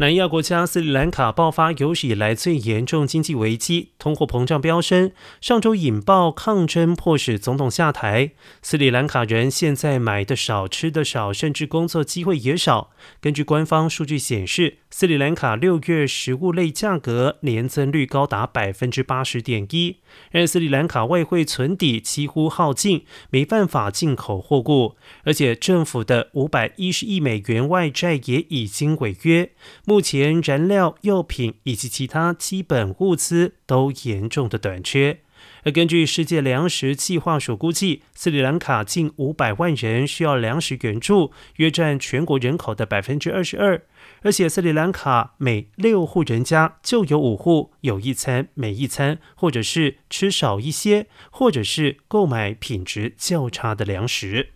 南亚国家斯里兰卡爆发有史以来最严重经济危机，通货膨胀飙升。上周引爆抗争，迫使总统下台。斯里兰卡人现在买的少，吃的少，甚至工作机会也少。根据官方数据显示，斯里兰卡六月食物类价格年增率高达百分之八十点一。而斯里兰卡外汇存底几乎耗尽，没办法进口货物，而且政府的五百一十亿美元外债也已经违约。目前，燃料、药品以及其他基本物资都严重的短缺。而根据世界粮食计划署估计，斯里兰卡近五百万人需要粮食援助，约占全国人口的百分之二十二。而且，斯里兰卡每六户人家就有五户有一餐没一餐，或者是吃少一些，或者是购买品质较差的粮食。